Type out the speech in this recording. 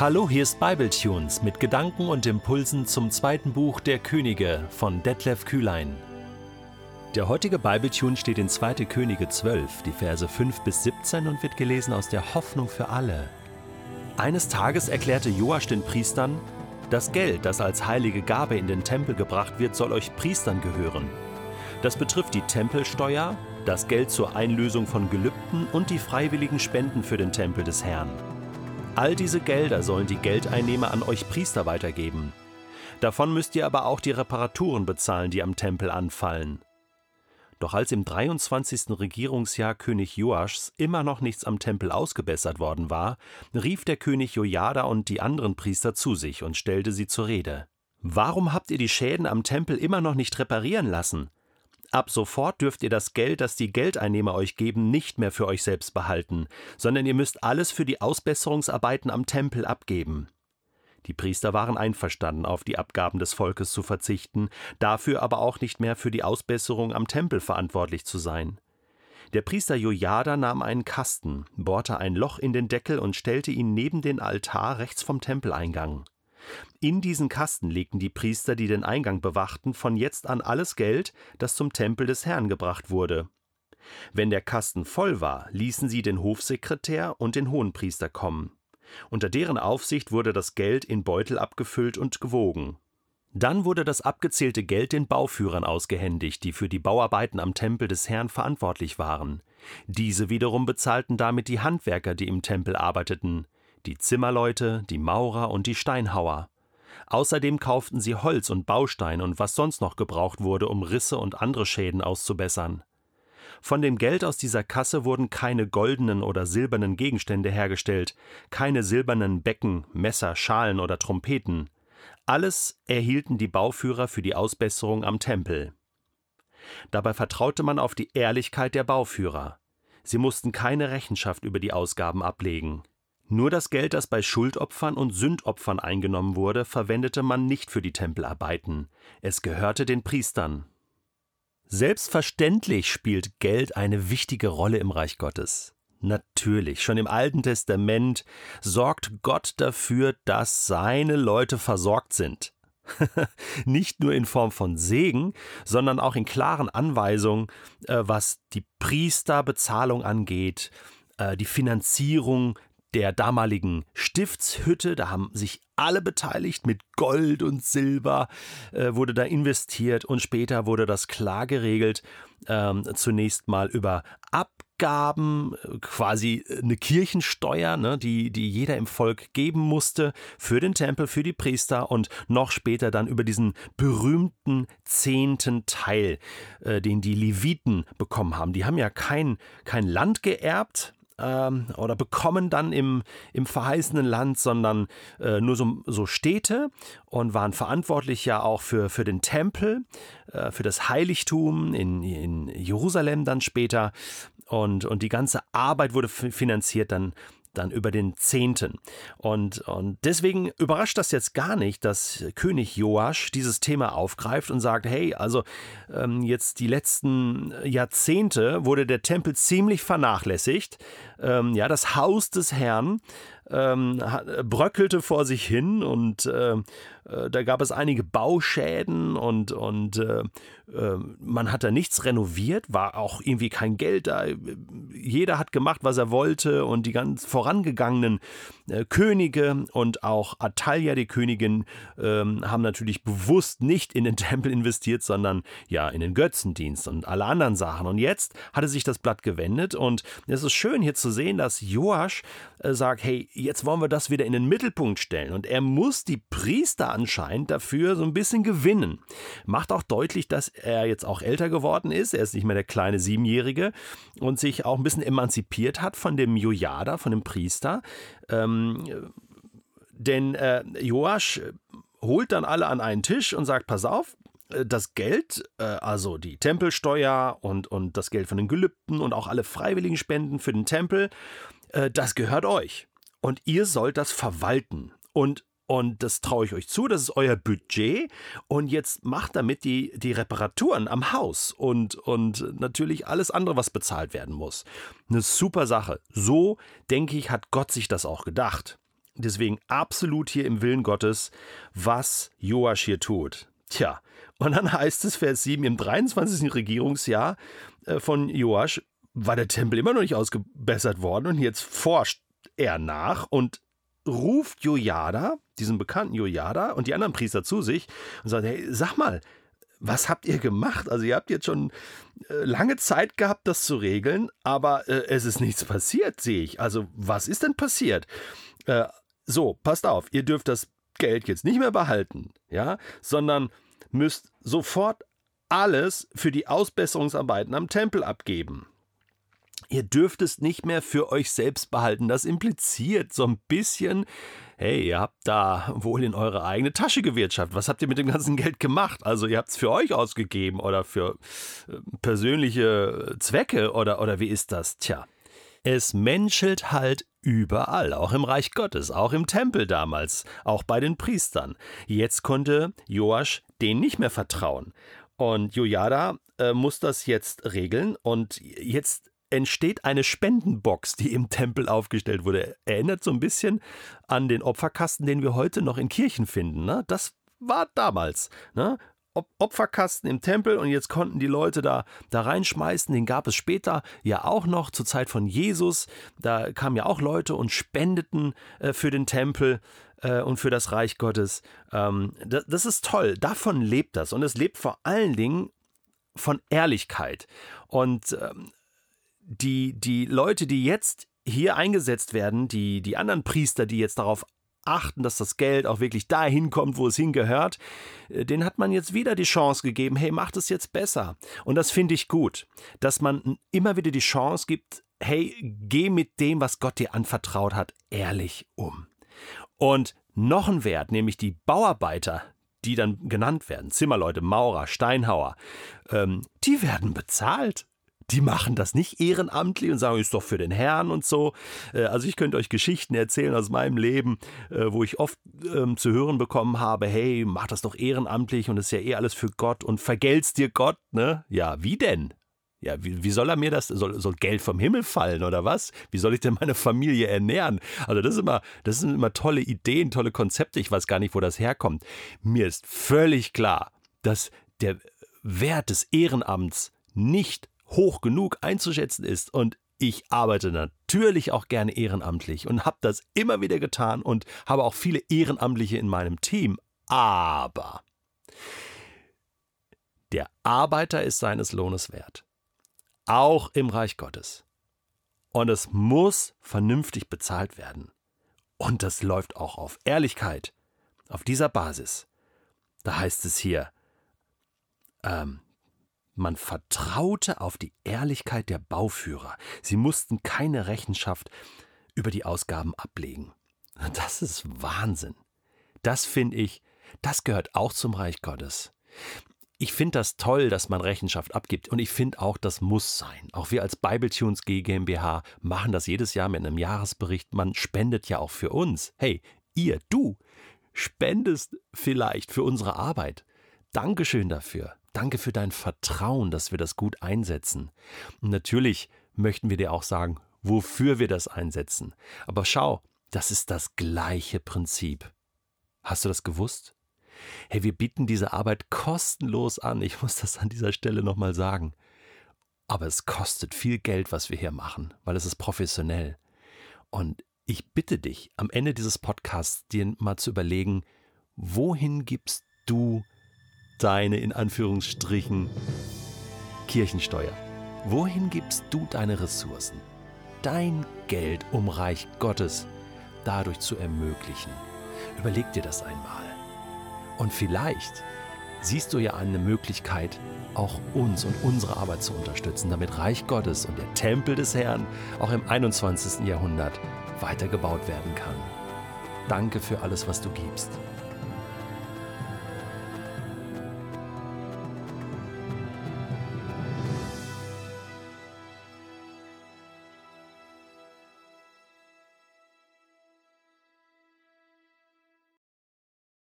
Hallo, hier ist Bibletunes mit Gedanken und Impulsen zum zweiten Buch der Könige von Detlef Kühlein. Der heutige Bibletune steht in 2. Könige 12, die Verse 5 bis 17 und wird gelesen aus der Hoffnung für alle. Eines Tages erklärte Joasch den Priestern, das Geld, das als heilige Gabe in den Tempel gebracht wird, soll euch Priestern gehören. Das betrifft die Tempelsteuer, das Geld zur Einlösung von Gelübden und die freiwilligen Spenden für den Tempel des Herrn. All diese Gelder sollen die Geldeinnehmer an euch Priester weitergeben. Davon müsst ihr aber auch die Reparaturen bezahlen, die am Tempel anfallen. Doch als im 23. Regierungsjahr König Joaschs immer noch nichts am Tempel ausgebessert worden war, rief der König Jojada und die anderen Priester zu sich und stellte sie zur Rede. Warum habt ihr die Schäden am Tempel immer noch nicht reparieren lassen? Ab sofort dürft ihr das Geld, das die Geldeinnehmer euch geben, nicht mehr für euch selbst behalten, sondern ihr müsst alles für die Ausbesserungsarbeiten am Tempel abgeben. Die Priester waren einverstanden, auf die Abgaben des Volkes zu verzichten, dafür aber auch nicht mehr für die Ausbesserung am Tempel verantwortlich zu sein. Der Priester Jojada nahm einen Kasten, bohrte ein Loch in den Deckel und stellte ihn neben den Altar rechts vom Tempeleingang. In diesen Kasten legten die Priester, die den Eingang bewachten, von jetzt an alles Geld, das zum Tempel des Herrn gebracht wurde. Wenn der Kasten voll war, ließen sie den Hofsekretär und den Hohenpriester kommen. Unter deren Aufsicht wurde das Geld in Beutel abgefüllt und gewogen. Dann wurde das abgezählte Geld den Bauführern ausgehändigt, die für die Bauarbeiten am Tempel des Herrn verantwortlich waren. Diese wiederum bezahlten damit die Handwerker, die im Tempel arbeiteten die Zimmerleute, die Maurer und die Steinhauer. Außerdem kauften sie Holz und Baustein und was sonst noch gebraucht wurde, um Risse und andere Schäden auszubessern. Von dem Geld aus dieser Kasse wurden keine goldenen oder silbernen Gegenstände hergestellt, keine silbernen Becken, Messer, Schalen oder Trompeten. Alles erhielten die Bauführer für die Ausbesserung am Tempel. Dabei vertraute man auf die Ehrlichkeit der Bauführer. Sie mussten keine Rechenschaft über die Ausgaben ablegen. Nur das Geld, das bei Schuldopfern und Sündopfern eingenommen wurde, verwendete man nicht für die Tempelarbeiten. Es gehörte den Priestern. Selbstverständlich spielt Geld eine wichtige Rolle im Reich Gottes. Natürlich, schon im Alten Testament sorgt Gott dafür, dass seine Leute versorgt sind. Nicht nur in Form von Segen, sondern auch in klaren Anweisungen, äh, was die Priesterbezahlung angeht, äh, die Finanzierung der damaligen Stiftshütte. Da haben sich alle beteiligt mit Gold und Silber, äh, wurde da investiert und später wurde das klar geregelt. Ähm, zunächst mal über Abgaben, quasi eine Kirchensteuer, ne, die, die jeder im Volk geben musste für den Tempel, für die Priester und noch später dann über diesen berühmten zehnten Teil, äh, den die Leviten bekommen haben. Die haben ja kein, kein Land geerbt, ähm, oder bekommen dann im, im verheißenen Land, sondern äh, nur so, so Städte und waren verantwortlich ja auch für, für den Tempel, äh, für das Heiligtum in, in Jerusalem dann später. Und, und die ganze Arbeit wurde finanziert dann dann über den Zehnten. Und, und deswegen überrascht das jetzt gar nicht, dass König Joasch dieses Thema aufgreift und sagt, hey, also ähm, jetzt die letzten Jahrzehnte wurde der Tempel ziemlich vernachlässigt. Ähm, ja, das Haus des Herrn ähm, bröckelte vor sich hin und äh, äh, da gab es einige Bauschäden und, und äh, man hat da nichts renoviert, war auch irgendwie kein Geld da. Jeder hat gemacht, was er wollte und die ganz vorangegangenen äh, Könige und auch Atalia, die Königin, ähm, haben natürlich bewusst nicht in den Tempel investiert, sondern ja in den Götzendienst und alle anderen Sachen. Und jetzt hatte sich das Blatt gewendet und es ist schön hier zu sehen, dass Joasch äh, sagt, hey, jetzt wollen wir das wieder in den Mittelpunkt stellen und er muss die Priester anscheinend dafür so ein bisschen gewinnen. Macht auch deutlich, dass er jetzt auch älter geworden ist, er ist nicht mehr der kleine Siebenjährige und sich auch ein bisschen emanzipiert hat von dem Jojada, von dem Priester. Ähm, denn äh, Joasch holt dann alle an einen Tisch und sagt, pass auf, äh, das Geld, äh, also die Tempelsteuer und, und das Geld von den Gelübden und auch alle freiwilligen Spenden für den Tempel, äh, das gehört euch. Und ihr sollt das verwalten. Und und das traue ich euch zu, das ist euer Budget. Und jetzt macht damit die, die Reparaturen am Haus und, und natürlich alles andere, was bezahlt werden muss. Eine super Sache. So, denke ich, hat Gott sich das auch gedacht. deswegen absolut hier im Willen Gottes, was Joasch hier tut. Tja, und dann heißt es, Vers 7, im 23. Regierungsjahr äh, von Joasch war der Tempel immer noch nicht ausgebessert worden und jetzt forscht er nach und ruft Jojada, diesen bekannten Jojada und die anderen Priester zu sich und sagt, hey, sag mal, was habt ihr gemacht? Also ihr habt jetzt schon äh, lange Zeit gehabt, das zu regeln, aber äh, es ist nichts passiert, sehe ich. Also was ist denn passiert? Äh, so, passt auf, ihr dürft das Geld jetzt nicht mehr behalten, ja, sondern müsst sofort alles für die Ausbesserungsarbeiten am Tempel abgeben. Ihr dürft es nicht mehr für euch selbst behalten. Das impliziert so ein bisschen, hey, ihr habt da wohl in eure eigene Tasche gewirtschaftet. Was habt ihr mit dem ganzen Geld gemacht? Also ihr habt es für euch ausgegeben oder für äh, persönliche Zwecke oder, oder wie ist das? Tja, es menschelt halt überall, auch im Reich Gottes, auch im Tempel damals, auch bei den Priestern. Jetzt konnte Joasch denen nicht mehr vertrauen. Und Jojada äh, muss das jetzt regeln und jetzt entsteht eine Spendenbox, die im Tempel aufgestellt wurde. Erinnert so ein bisschen an den Opferkasten, den wir heute noch in Kirchen finden. Ne? Das war damals. Ne? Opferkasten im Tempel und jetzt konnten die Leute da, da reinschmeißen. Den gab es später ja auch noch zur Zeit von Jesus. Da kamen ja auch Leute und spendeten äh, für den Tempel äh, und für das Reich Gottes. Ähm, das, das ist toll. Davon lebt das. Und es lebt vor allen Dingen von Ehrlichkeit. Und ähm, die, die Leute, die jetzt hier eingesetzt werden, die, die anderen Priester, die jetzt darauf achten, dass das Geld auch wirklich dahin kommt, wo es hingehört, äh, den hat man jetzt wieder die Chance gegeben, hey, macht es jetzt besser. Und das finde ich gut, dass man immer wieder die Chance gibt, hey, geh mit dem, was Gott dir anvertraut hat, ehrlich um. Und noch ein Wert, nämlich die Bauarbeiter, die dann genannt werden, Zimmerleute, Maurer, Steinhauer, ähm, die werden bezahlt die machen das nicht ehrenamtlich und sagen, ist doch für den Herrn und so. Äh, also ich könnte euch Geschichten erzählen aus meinem Leben, äh, wo ich oft ähm, zu hören bekommen habe, hey, mach das doch ehrenamtlich und ist ja eh alles für Gott und vergelt's dir Gott, ne? Ja, wie denn? Ja, wie, wie soll er mir das, soll, soll Geld vom Himmel fallen oder was? Wie soll ich denn meine Familie ernähren? Also das ist immer, das sind immer tolle Ideen, tolle Konzepte. Ich weiß gar nicht, wo das herkommt. Mir ist völlig klar, dass der Wert des Ehrenamts nicht hoch genug einzuschätzen ist. Und ich arbeite natürlich auch gerne ehrenamtlich und habe das immer wieder getan und habe auch viele Ehrenamtliche in meinem Team. Aber der Arbeiter ist seines Lohnes wert. Auch im Reich Gottes. Und es muss vernünftig bezahlt werden. Und das läuft auch auf Ehrlichkeit. Auf dieser Basis. Da heißt es hier, ähm, man vertraute auf die Ehrlichkeit der Bauführer. Sie mussten keine Rechenschaft über die Ausgaben ablegen. Das ist Wahnsinn. Das finde ich, das gehört auch zum Reich Gottes. Ich finde das toll, dass man Rechenschaft abgibt und ich finde auch, das muss sein. Auch wir als Bibletunes GmbH machen das jedes Jahr mit einem Jahresbericht. Man spendet ja auch für uns. Hey, ihr, du, spendest vielleicht für unsere Arbeit. Dankeschön dafür. Danke für dein Vertrauen, dass wir das gut einsetzen. Und natürlich möchten wir dir auch sagen, wofür wir das einsetzen. Aber schau, das ist das gleiche Prinzip. Hast du das gewusst? Hey, wir bieten diese Arbeit kostenlos an. Ich muss das an dieser Stelle nochmal sagen. Aber es kostet viel Geld, was wir hier machen, weil es ist professionell. Und ich bitte dich, am Ende dieses Podcasts dir mal zu überlegen, wohin gibst du deine in Anführungsstrichen Kirchensteuer? Wohin gibst du deine Ressourcen? Dein Geld, um Reich Gottes dadurch zu ermöglichen. Überleg dir das einmal. Und vielleicht siehst du ja eine Möglichkeit, auch uns und unsere Arbeit zu unterstützen, damit Reich Gottes und der Tempel des Herrn auch im 21. Jahrhundert weitergebaut werden kann. Danke für alles, was du gibst.